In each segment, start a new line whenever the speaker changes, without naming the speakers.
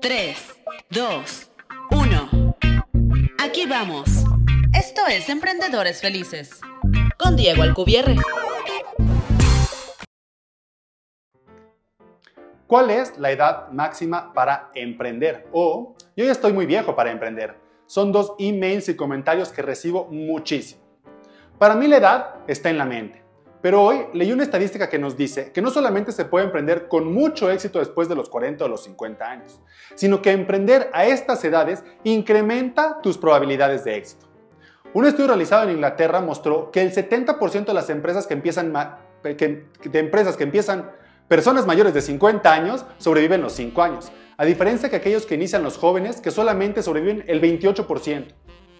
3, 2, 1. Aquí vamos. Esto es Emprendedores Felices. Con Diego Alcubierre.
¿Cuál es la edad máxima para emprender? O yo ya estoy muy viejo para emprender. Son dos emails y comentarios que recibo muchísimo. Para mí la edad está en la mente. Pero hoy leí una estadística que nos dice que no solamente se puede emprender con mucho éxito después de los 40 o los 50 años, sino que emprender a estas edades incrementa tus probabilidades de éxito. Un estudio realizado en Inglaterra mostró que el 70% de las empresas que empiezan personas mayores de 50 años sobreviven los 5 años, a diferencia que aquellos que inician los jóvenes que solamente sobreviven el 28%.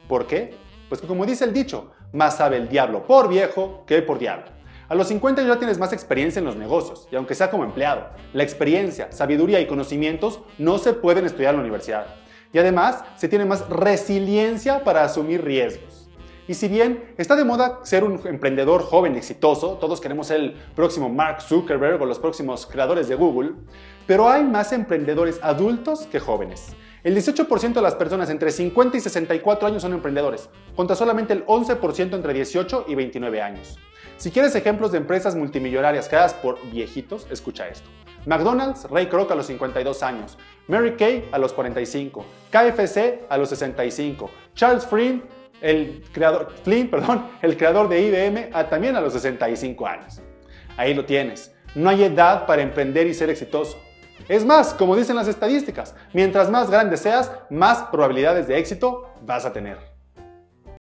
¿Por qué? Pues que como dice el dicho, más sabe el diablo por viejo que por diablo. A los 50 ya tienes más experiencia en los negocios, y aunque sea como empleado, la experiencia, sabiduría y conocimientos no se pueden estudiar en la universidad. Y además, se tiene más resiliencia para asumir riesgos. Y si bien está de moda ser un emprendedor joven exitoso, todos queremos ser el próximo Mark Zuckerberg o los próximos creadores de Google, pero hay más emprendedores adultos que jóvenes. El 18% de las personas entre 50 y 64 años son emprendedores, contra solamente el 11% entre 18 y 29 años. Si quieres ejemplos de empresas multimillonarias creadas por viejitos, escucha esto. McDonald's, Ray Kroc a los 52 años, Mary Kay a los 45, KFC a los 65, Charles Flynn, el creador, el creador de IBM, a, también a los 65 años. Ahí lo tienes. No hay edad para emprender y ser exitoso. Es más, como dicen las estadísticas, mientras más grande seas, más probabilidades de éxito vas a tener.